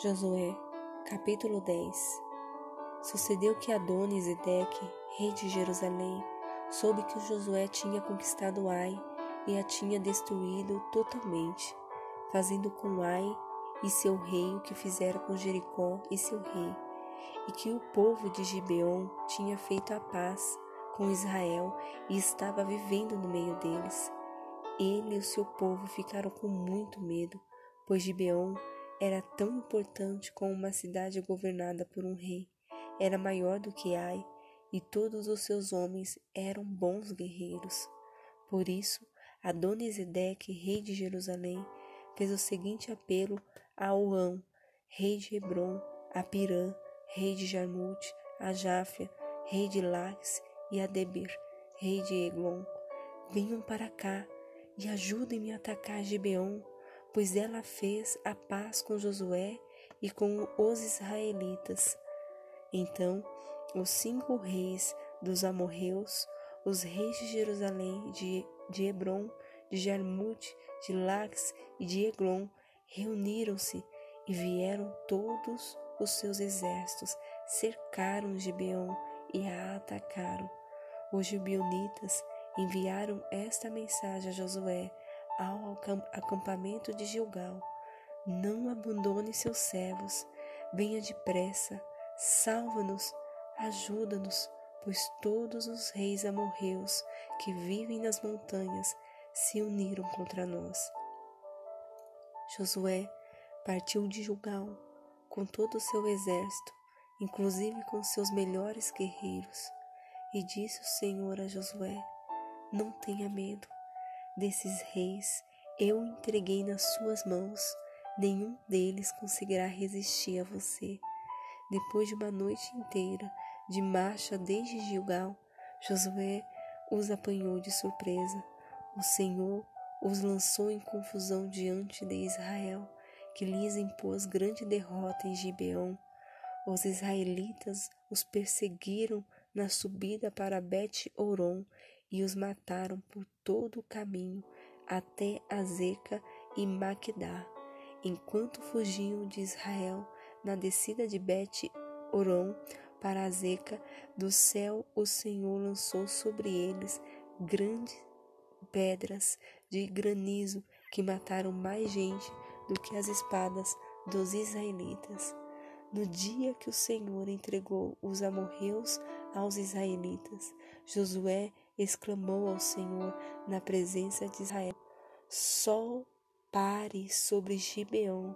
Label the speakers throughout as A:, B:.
A: Josué, capítulo 10 Sucedeu que Adonis Edeque, rei de Jerusalém, soube que Josué tinha conquistado Ai e a tinha destruído totalmente, fazendo com Ai e seu rei o que fizera com Jericó e seu rei, e que o povo de Gibeon tinha feito a paz com Israel e estava vivendo no meio deles. Ele e o seu povo ficaram com muito medo, pois Gibeon era tão importante como uma cidade governada por um rei. Era maior do que Ai, e todos os seus homens eram bons guerreiros. Por isso, Adonisedeque, rei de Jerusalém, fez o seguinte apelo a Oão, rei de Hebron, a Pirã, rei de Jarmute, a Jáfia, rei de Lax, e a Debir, rei de Eglon. Venham para cá e ajudem-me a atacar Gibeon pois ela fez a paz com Josué e com os israelitas. Então, os cinco reis dos amorreus, os reis de Jerusalém, de, de Hebron, de Jarmute, de Lax e de Eglon, reuniram-se e vieram todos os seus exércitos, cercaram Gibeon e a atacaram. Os gibeonitas enviaram esta mensagem a Josué, ao acampamento de Gilgal. Não abandone seus servos, venha depressa, salva-nos, ajuda-nos, pois todos os reis amorreus que vivem nas montanhas se uniram contra nós. Josué partiu de Gilgal com todo o seu exército, inclusive com seus melhores guerreiros, e disse o Senhor a Josué: Não tenha medo, desses reis eu entreguei nas suas mãos, nenhum deles conseguirá resistir a você. Depois de uma noite inteira de marcha desde Gilgal, Josué os apanhou de surpresa. O Senhor os lançou em confusão diante de Israel, que lhes impôs grande derrota em Gibeon. Os israelitas os perseguiram na subida para Bet-Oron e os mataram por todo o caminho até Azeca e Maquedá, enquanto fugiam de Israel na descida de Bet-Oron para Azeca, do céu o Senhor lançou sobre eles grandes pedras de granizo que mataram mais gente do que as espadas dos israelitas. No dia que o Senhor entregou os amorreus aos israelitas, Josué exclamou ao Senhor na presença de Israel: Sol pare sobre Gibeon,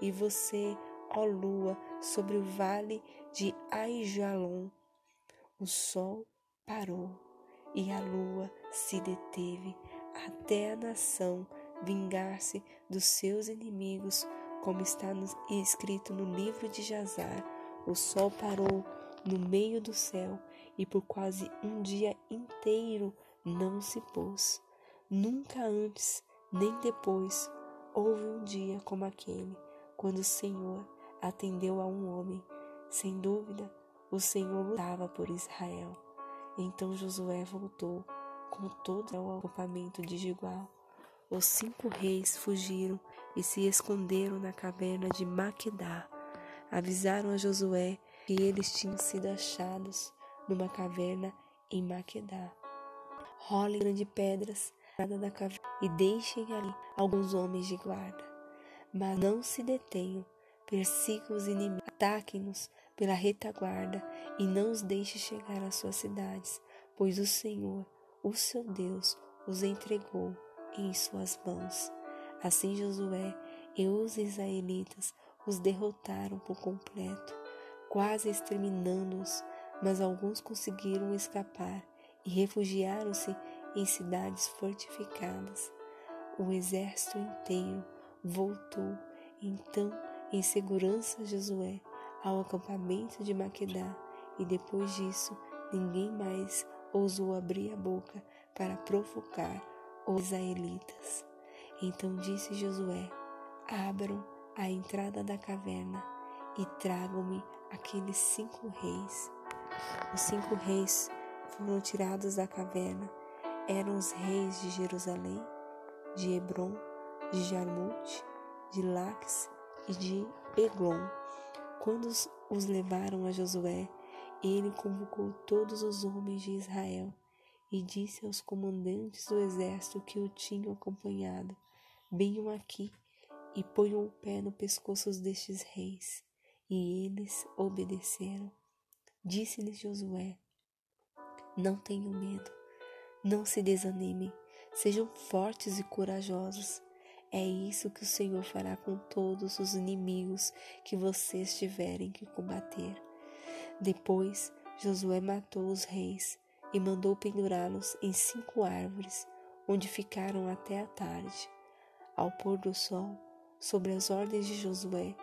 A: e você, ó lua, sobre o vale de Aijalon. O sol parou e a lua se deteve até a nação vingar-se dos seus inimigos, como está no, escrito no livro de Jazar. O sol parou no meio do céu e por quase um dia inteiro não se pôs. Nunca antes nem depois houve um dia como aquele, quando o Senhor atendeu a um homem. Sem dúvida, o Senhor lutava por Israel. Então Josué voltou com todo o acampamento de Gilgal. Os cinco reis fugiram e se esconderam na caverna de Maquedá. Avisaram a Josué que eles tinham sido achados numa caverna em Maquedá. Rolem grandes pedras da caverna e deixem ali alguns homens de guarda. Mas não se detenham, persigam os inimigos, ataquem-nos pela retaguarda e não os deixe chegar às suas cidades, pois o Senhor, o seu Deus, os entregou em suas mãos. Assim Josué e os israelitas os derrotaram por completo, quase exterminando-os mas alguns conseguiram escapar e refugiaram-se em cidades fortificadas. O exército inteiro voltou então em segurança Josué ao acampamento de Maquedá e depois disso ninguém mais ousou abrir a boca para provocar os israelitas. Então disse Josué: Abram a entrada da caverna e tragam-me aqueles cinco reis os cinco reis foram tirados da caverna. Eram os reis de Jerusalém, de Hebron, de Jarmute, de Lax e de Eglon. Quando os levaram a Josué, ele convocou todos os homens de Israel e disse aos comandantes do exército que o tinham acompanhado: Venham aqui e ponham o pé no pescoço destes reis. E eles obedeceram. Disse-lhes Josué: Não tenham medo, não se desanimem, sejam fortes e corajosos. É isso que o Senhor fará com todos os inimigos que vocês tiverem que combater. Depois, Josué matou os reis e mandou pendurá-los em cinco árvores, onde ficaram até a tarde. Ao pôr do sol, sobre as ordens de Josué,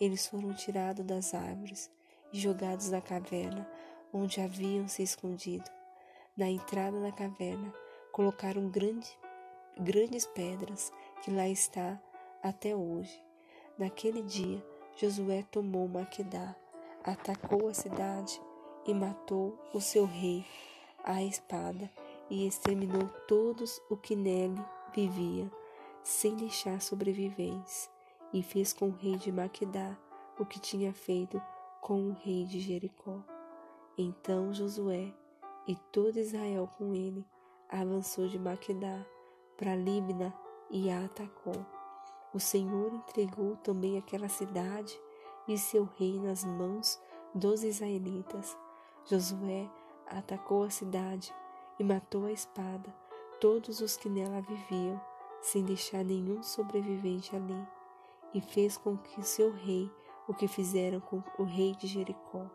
A: eles foram tirados das árvores jogados na caverna onde haviam se escondido. Na entrada da caverna, colocaram grande, grandes pedras que lá está até hoje. Naquele dia, Josué tomou Maquedá, atacou a cidade e matou o seu rei à espada e exterminou todos o que nele vivia, sem deixar sobreviventes, e fez com o rei de Maquedá o que tinha feito com o rei de Jericó. Então Josué e todo Israel com ele avançou de Maquedá para Libna e a atacou. O Senhor entregou também aquela cidade e seu rei nas mãos dos israelitas. Josué atacou a cidade e matou a espada todos os que nela viviam, sem deixar nenhum sobrevivente ali, e fez com que seu rei o que fizeram com o rei de Jericó.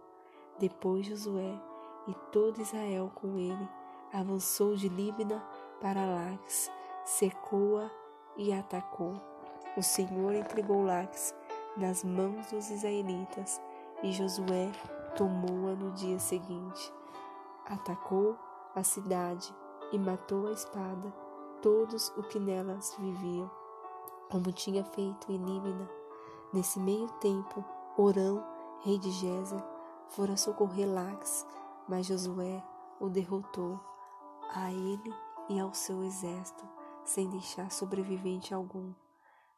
A: Depois Josué e todo Israel com ele avançou de Líbina para Lax, secou-a e atacou. O Senhor entregou Lax nas mãos dos israelitas e Josué tomou-a no dia seguinte. Atacou a cidade e matou a espada todos os que nelas viviam, como tinha feito em Líbina. Nesse meio tempo, Orão, rei de Gézer, fora socorrer Lax, mas Josué o derrotou, a ele e ao seu exército sem deixar sobrevivente algum.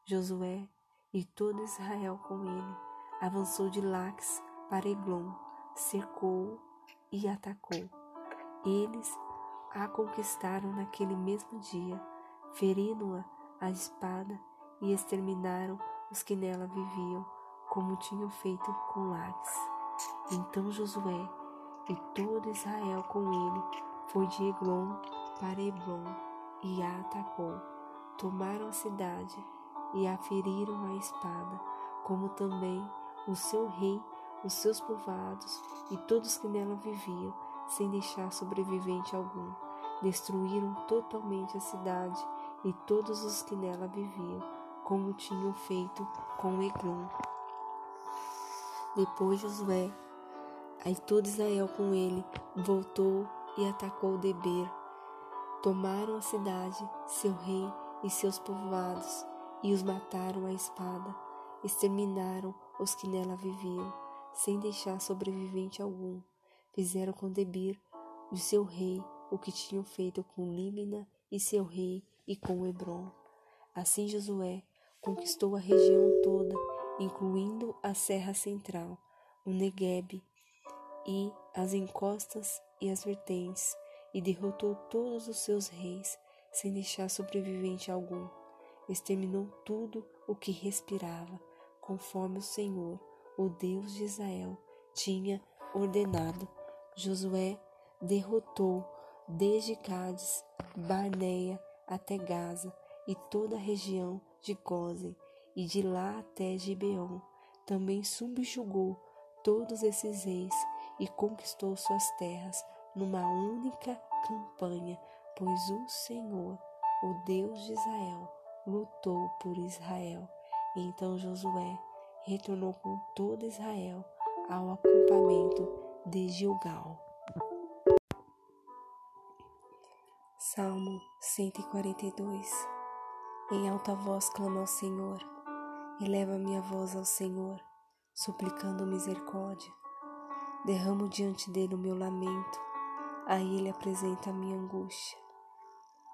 A: Josué e todo Israel com ele avançou de Lax para Eglon, cercou e atacou. Eles a conquistaram naquele mesmo dia, ferindo-a a espada e exterminaram os que nela viviam, como tinham feito com Lax. Então Josué e todo Israel com ele foi de Eglon para Hebron e a atacou. Tomaram a cidade e a feriram a espada, como também o seu rei, os seus povoados e todos que nela viviam, sem deixar sobrevivente algum. Destruíram totalmente a cidade e todos os que nela viviam, como tinham feito com Eglon. Depois Josué, aí todo Israel com ele, voltou e atacou Deber, Tomaram a cidade, seu rei e seus povoados, e os mataram à espada. Exterminaram os que nela viviam, sem deixar sobrevivente algum. Fizeram com Debir, o seu rei, o que tinham feito com Límina e seu rei e com Hebron. Assim Josué conquistou a região toda, incluindo a Serra Central, o Negueb e as encostas e as vertentes, e derrotou todos os seus reis, sem deixar sobrevivente algum. Exterminou tudo o que respirava, conforme o Senhor, o Deus de Israel, tinha ordenado. Josué derrotou desde Cádiz, Barneia até Gaza e toda a região de Gozen, e de lá até Gibeon. Também subjugou todos esses reis e conquistou suas terras numa única campanha, pois o Senhor, o Deus de Israel, lutou por Israel. Então Josué retornou com todo Israel ao acampamento de Gilgal. Salmo 142 Em alta voz clamo ao Senhor, eleva minha voz ao Senhor, suplicando misericórdia. Derramo diante dele o meu lamento a Ele apresenta a minha angústia.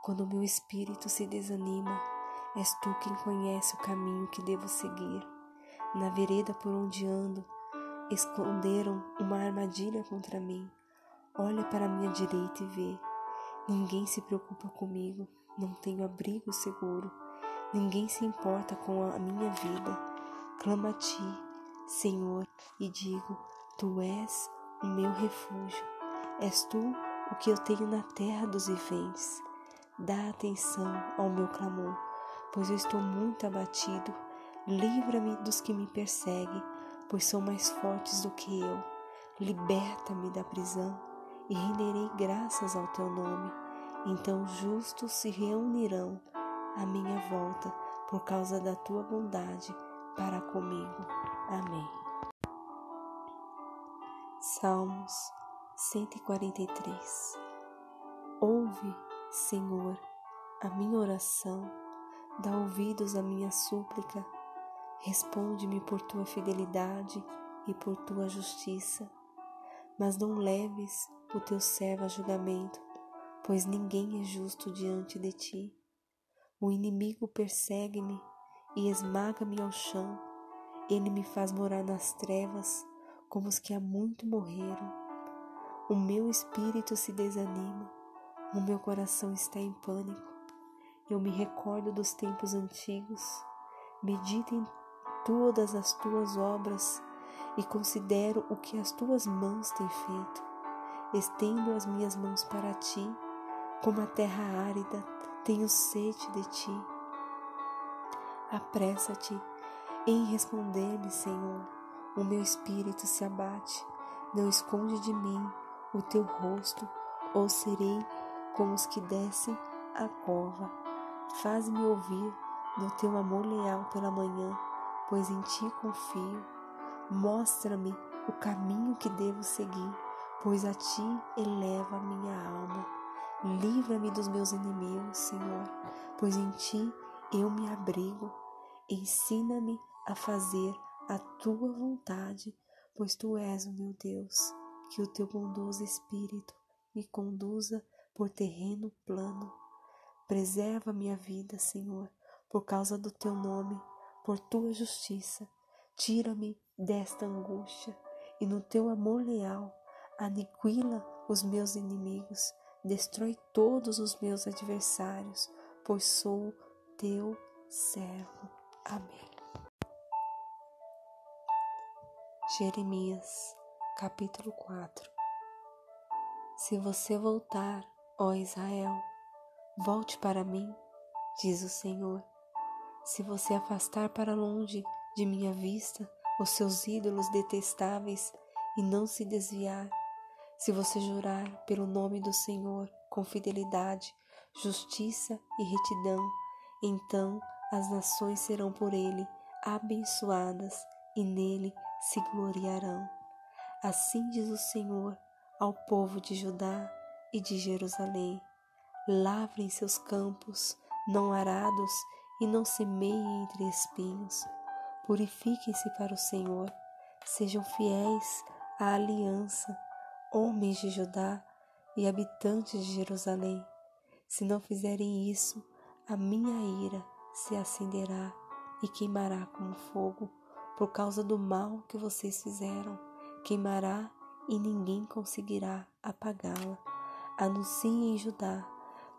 A: Quando meu espírito se desanima, és tu quem conhece o caminho que devo seguir. Na vereda por onde ando, esconderam uma armadilha contra mim. Olha para a minha direita e vê. Ninguém se preocupa comigo, não tenho abrigo seguro. Ninguém se importa com a minha vida. Clamo a ti, Senhor, e digo: Tu és o meu refúgio. És tu o que eu tenho na terra dos viventes. Dá atenção ao meu clamor, pois eu estou muito abatido. Livra-me dos que me perseguem, pois são mais fortes do que eu. Liberta-me da prisão e renderei graças ao teu nome. Então justos se reunirão à minha volta por causa da tua bondade para comigo. Amém. Salmos 143 Ouve, Senhor, a minha oração, dá ouvidos à minha súplica, responde-me por tua fidelidade e por tua justiça. Mas não leves o teu servo a julgamento, pois ninguém é justo diante de ti. O inimigo persegue-me e esmaga-me ao chão. Ele me faz morar nas trevas, como os que há muito morreram. O meu espírito se desanima, o meu coração está em pânico. Eu me recordo dos tempos antigos, medito em todas as tuas obras e considero o que as tuas mãos têm feito. Estendo as minhas mãos para ti, como a terra árida, tenho sede de ti. Apressa-te em responder-me, Senhor. O meu espírito se abate. Não esconde de mim o teu rosto, ou serei como os que descem a cova. Faz-me ouvir do teu amor leal pela manhã, pois em ti confio. Mostra-me o caminho que devo seguir, pois a ti eleva a minha alma. Livra-me dos meus inimigos, Senhor, pois em ti eu me abrigo. Ensina-me a fazer a tua vontade, pois tu és o meu Deus. Que o teu bondoso Espírito me conduza por terreno plano. Preserva minha vida, Senhor, por causa do teu nome, por tua justiça. Tira-me desta angústia e no teu amor leal aniquila os meus inimigos destrói todos os meus adversários, pois sou teu servo. Amém. Jeremias, capítulo 4 Se você voltar, ó Israel, volte para mim, diz o Senhor. Se você afastar para longe de minha vista os seus ídolos detestáveis e não se desviar, se você jurar pelo nome do Senhor com fidelidade, justiça e retidão, então as nações serão por ele abençoadas e nele se gloriarão. Assim diz o Senhor ao povo de Judá e de Jerusalém: Lavrem seus campos, não arados, e não semeiem entre espinhos. Purifiquem-se para o Senhor, sejam fiéis à aliança homens de Judá e habitantes de Jerusalém. Se não fizerem isso, a minha ira se acenderá e queimará como fogo, por causa do mal que vocês fizeram. Queimará e ninguém conseguirá apagá-la. Anunciem em Judá,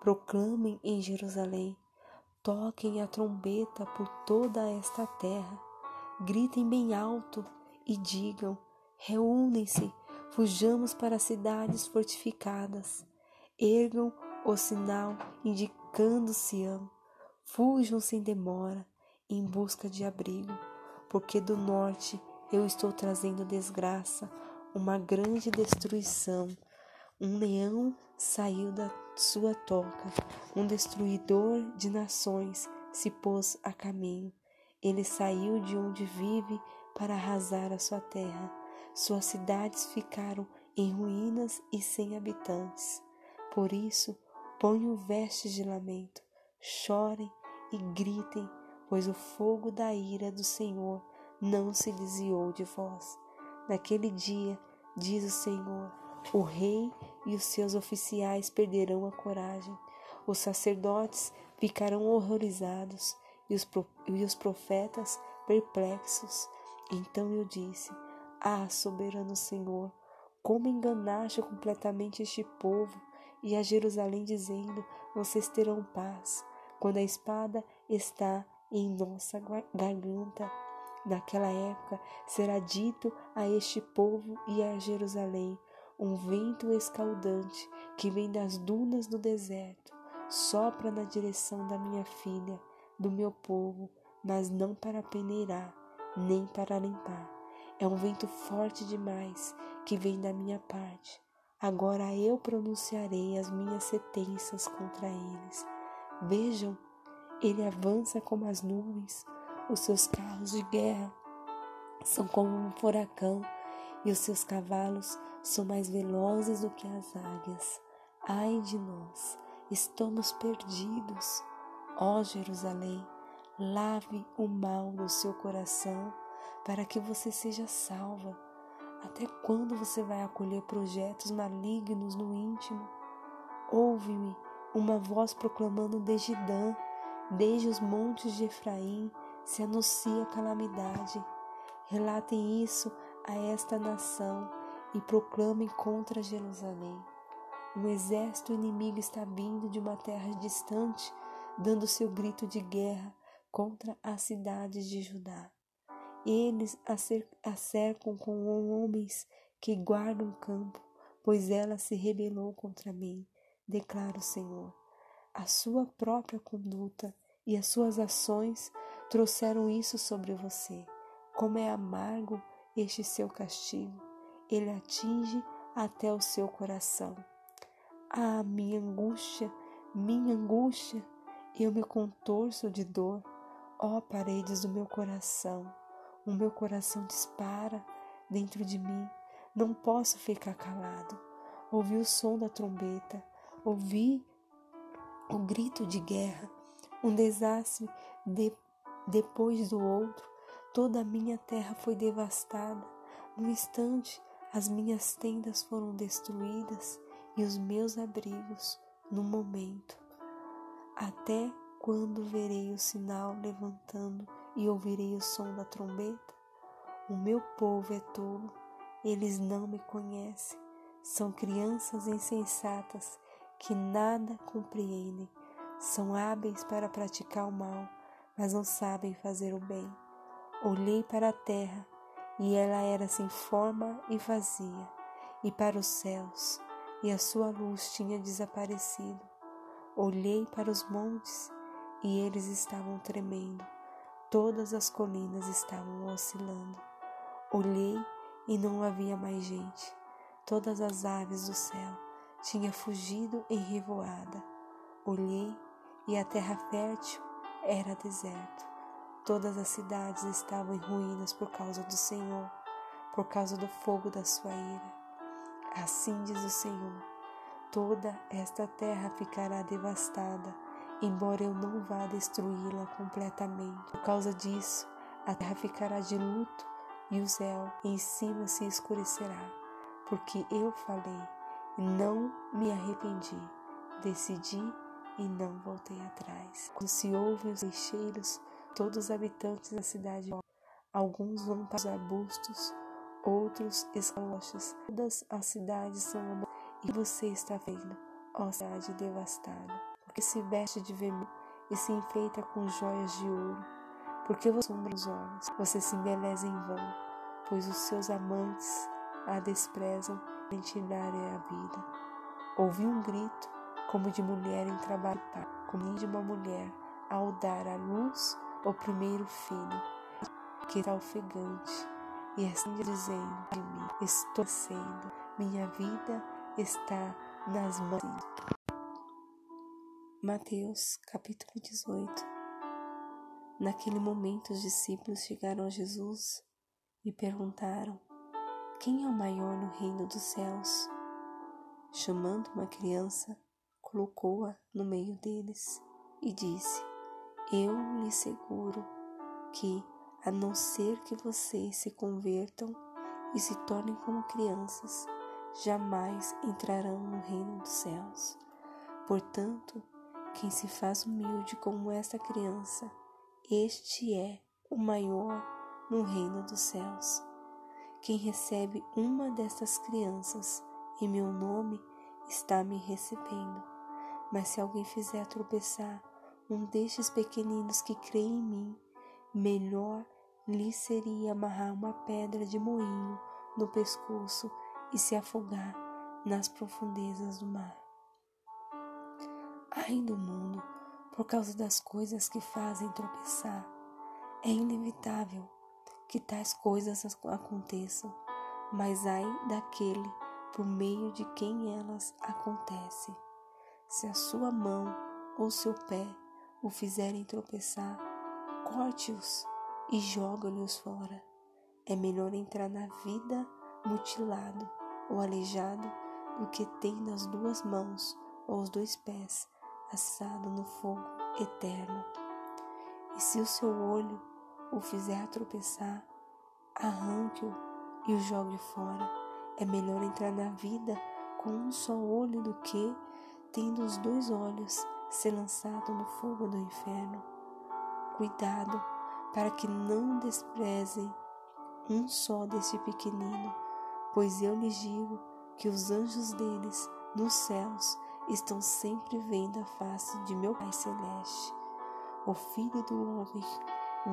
A: proclamem em Jerusalém, toquem a trombeta por toda esta terra, gritem bem alto e digam: reúnem-se Fujamos para cidades fortificadas. Ergam o sinal indicando Sião. Fujam sem demora em busca de abrigo, porque do norte eu estou trazendo desgraça, uma grande destruição. Um leão saiu da sua toca, um destruidor de nações se pôs a caminho. Ele saiu de onde vive para arrasar a sua terra. Suas cidades ficaram em ruínas e sem habitantes. Por isso, ponham vestes de lamento, chorem e gritem, pois o fogo da ira do Senhor não se desviou de vós. Naquele dia, diz o Senhor, o rei e os seus oficiais perderão a coragem, os sacerdotes ficarão horrorizados e os, profetas perplexos Então eu disse: Ah, soberano Senhor, como enganaste completamente este povo e a Jerusalém, dizendo: Vocês terão paz, quando a espada está em nossa garganta. Naquela época será dito a este povo e a Jerusalém: um vento escaldante que vem das dunas do deserto sopra na direção da minha filha, do meu povo, mas não para peneirar, nem para limpar. É um vento forte demais que vem da minha parte. Agora eu pronunciarei as minhas sentenças contra eles. Vejam, ele avança como as nuvens, os seus carros de guerra são como um furacão e os seus cavalos são mais velozes do que as águias. Ai de nós, estamos perdidos. Ó Jerusalém, lave o mal do seu coração para que você seja salva. Até quando você vai acolher projetos malignos no íntimo? Ouve-me uma voz proclamando desde Dan, desde os montes de Efraim, se anuncia calamidade. Relatem isso a esta nação e proclamem contra Jerusalém. Um exército inimigo está vindo de uma terra distante, dando seu grito de guerra contra as cidades de Judá. Eles a cercam com homens que guardam o campo, pois ela se rebelou contra mim, declara o Senhor. A sua própria conduta e as suas ações trouxeram isso sobre você. Como é amargo este seu castigo, ele atinge até o seu coração. Ah, minha angústia, minha angústia, eu me contorço de dor, ó paredes do meu coração. O meu coração dispara dentro de mim, não posso ficar calado. Ouvi o som da trombeta, ouvi o grito de guerra, um desastre de, depois do outro. Toda a minha terra foi devastada. No instante, as minhas tendas foram destruídas e os meus abrigos no momento. Até quando verei o sinal levantando e ouvirei o som da trombeta? O meu povo é tolo, eles não me conhecem. São crianças insensatas que nada compreendem. São hábeis para praticar o mal, mas não sabem fazer o bem. Olhei para a terra e ela era sem forma e vazia, e para os céus e a sua luz tinha desaparecido. Olhei para os montes e eles estavam tremendo, todas as colinas estavam oscilando. Olhei e não havia mais gente, todas as aves do céu tinham fugido em revoada. Olhei e a terra fértil era deserto. Todas as cidades estavam em ruínas por causa do Senhor, por causa do fogo da sua ira. Assim diz o Senhor: toda esta terra ficará devastada, embora eu não vá destruí-la completamente. Por causa disso, a terra ficará de luto e o céu em cima se escurecerá, porque eu falei e não me arrependi, decidi e não voltei atrás. Quando se ouvem os lixeiros, todos os habitantes da cidade, alguns vão para os arbustos, outros escalochas. Todas as cidades são e você está vendo, ó cidade devastada, porque se veste de vermelho e se enfeita com joias de ouro, porque você sombra os olhos, você se embeleza em vão, pois os seus amantes a desprezam, mentirá é a vida. Ouvi um grito como de mulher em trabalho, como de uma mulher ao dar à luz o primeiro filho, que está ofegante e assim dizendo de mim: Estou sendo, minha vida está nas mãos. Mateus capítulo 18 Naquele momento os discípulos chegaram a Jesus e perguntaram: Quem é o maior no reino dos céus? Chamando uma criança, colocou-a no meio deles e disse: Eu lhe seguro que a não ser que vocês se convertam e se tornem como crianças, jamais entrarão no reino dos céus. Portanto, quem se faz humilde como esta criança, este é o maior no reino dos céus. Quem recebe uma destas crianças em meu nome está me recebendo. Mas se alguém fizer tropeçar um destes pequeninos que crê em mim, melhor lhe seria amarrar uma pedra de moinho no pescoço e se afogar nas profundezas do mar. Ai do mundo, por causa das coisas que fazem tropeçar, é inevitável que tais coisas aconteçam, mas ai daquele por meio de quem elas acontecem. Se a sua mão ou seu pé o fizerem tropeçar, corte-os e joga-lhe-os fora. É melhor entrar na vida mutilado ou aleijado do que ter nas duas mãos ou os dois pés assado no fogo eterno. E se o seu olho o fizer tropeçar, arranque-o e o jogue fora. É melhor entrar na vida com um só olho do que, tendo os dois olhos, ser lançado no fogo do inferno. Cuidado para que não desprezem um só deste pequenino, pois eu lhes digo que os anjos deles nos céus estão sempre vendo a face de meu Pai Celeste. O Filho do Homem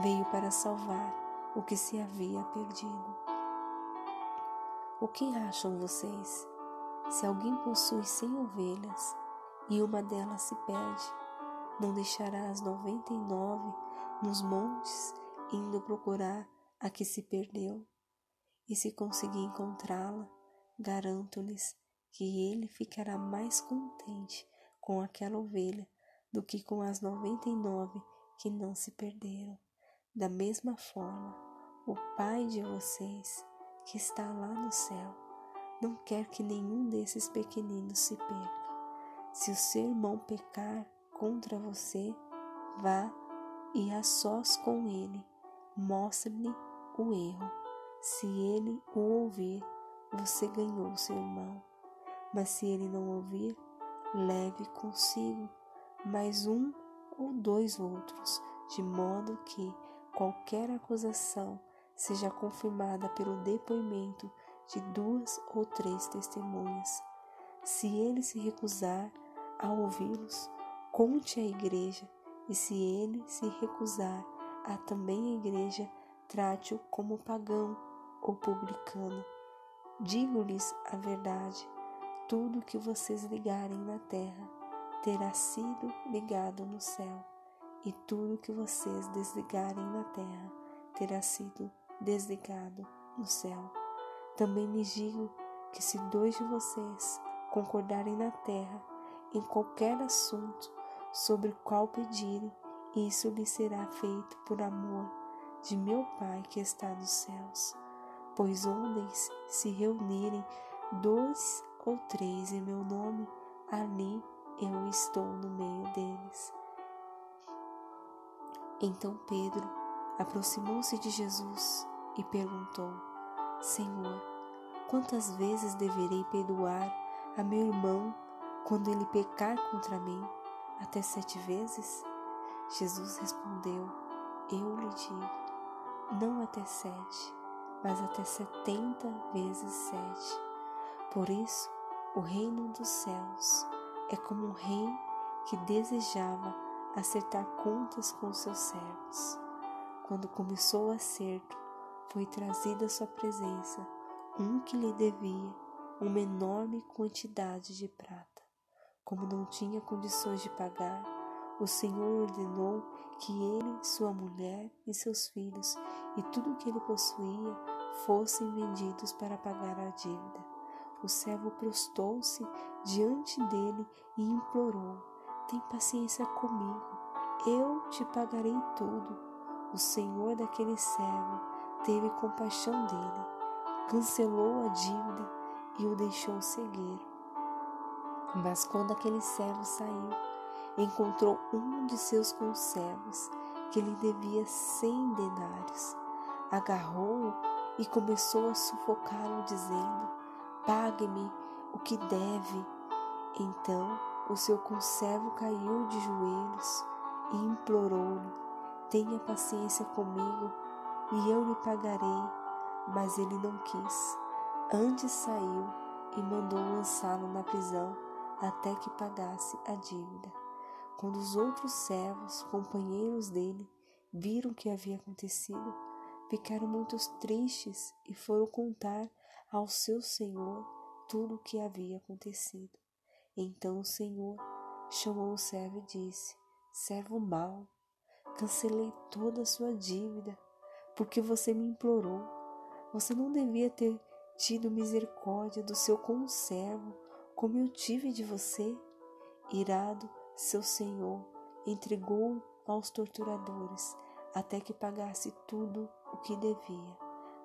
A: veio para salvar o que se havia perdido. O que acham vocês? Se alguém possui cem ovelhas e uma delas se perde, não deixará as noventa e nove nos montes indo procurar a que se perdeu? E se conseguir encontrá-la, garanto-lhes que ele ficará mais contente com aquela ovelha do que com as noventa e nove que não se perderam. Da mesma forma, o Pai de vocês, que está lá no céu, não quer que nenhum desses pequeninos se perca. Se o seu irmão pecar contra você, vá e a sós com ele, mostre-lhe o erro. Se ele o ouvir, você ganhou seu irmão. Mas se ele não ouvir, leve consigo mais um ou dois outros, de modo que qualquer acusação seja confirmada pelo depoimento de duas ou três testemunhas. Se ele se recusar a ouvi-los, conte à igreja, e se ele se recusar a também a igreja, trate-o como pagão ou publicano. Digo-lhes a verdade: tudo que vocês ligarem na terra terá sido ligado no céu e tudo que vocês desligarem na terra terá sido desligado no céu. Também lhes digo que se dois de vocês concordarem na terra em qualquer assunto sobre qual pedirem, isso lhes será feito por amor de meu Pai que está nos céus. Pois onde se reunirem dois ou três em meu nome, ali eu estou no meio deles. Então Pedro aproximou-se de Jesus e perguntou: Senhor, quantas vezes deverei perdoar a meu irmão quando ele pecar contra mim? Até sete vezes? Jesus respondeu: Eu lhe digo, não até sete, mas até setenta vezes sete. Por isso, o reino dos céus é como um rei que desejava acertar contas com seus servos. Quando começou o acerto, foi trazido à sua presença um que lhe devia uma enorme quantidade de prata. Como não tinha condições de pagar, o Senhor ordenou que ele, sua mulher e seus filhos e tudo o que ele possuía fossem vendidos para pagar a dívida. O servo prostou-se diante dele e implorou: Tem paciência comigo, eu te pagarei tudo. O senhor daquele servo teve compaixão dele, cancelou a dívida e o deixou seguir. Mas quando aquele servo saiu, encontrou um de seus conservos que lhe devia cem denários. Agarrou-o e começou a sufocá-lo, dizendo: Pague-me o que deve. Então o seu conservo caiu de joelhos e implorou-lhe: Tenha paciência comigo, e eu lhe pagarei. Mas ele não quis. Antes saiu e mandou lançá-lo na prisão até que pagasse a dívida. Quando os outros servos, companheiros dele, viram o que havia acontecido, ficaram muito tristes e foram contar ao seu senhor tudo o que havia acontecido. Então o senhor chamou o servo e disse: Servo mau, cancelei toda a sua dívida porque você me implorou. Você não devia ter tido misericórdia do seu conservo, como eu tive de você. Irado, seu senhor entregou aos torturadores até que pagasse tudo o que devia.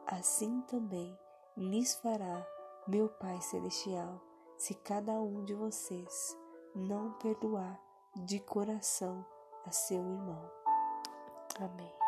A: Assim também lhes fará meu Pai Celestial, se cada um de vocês não perdoar de coração a seu irmão. Amém.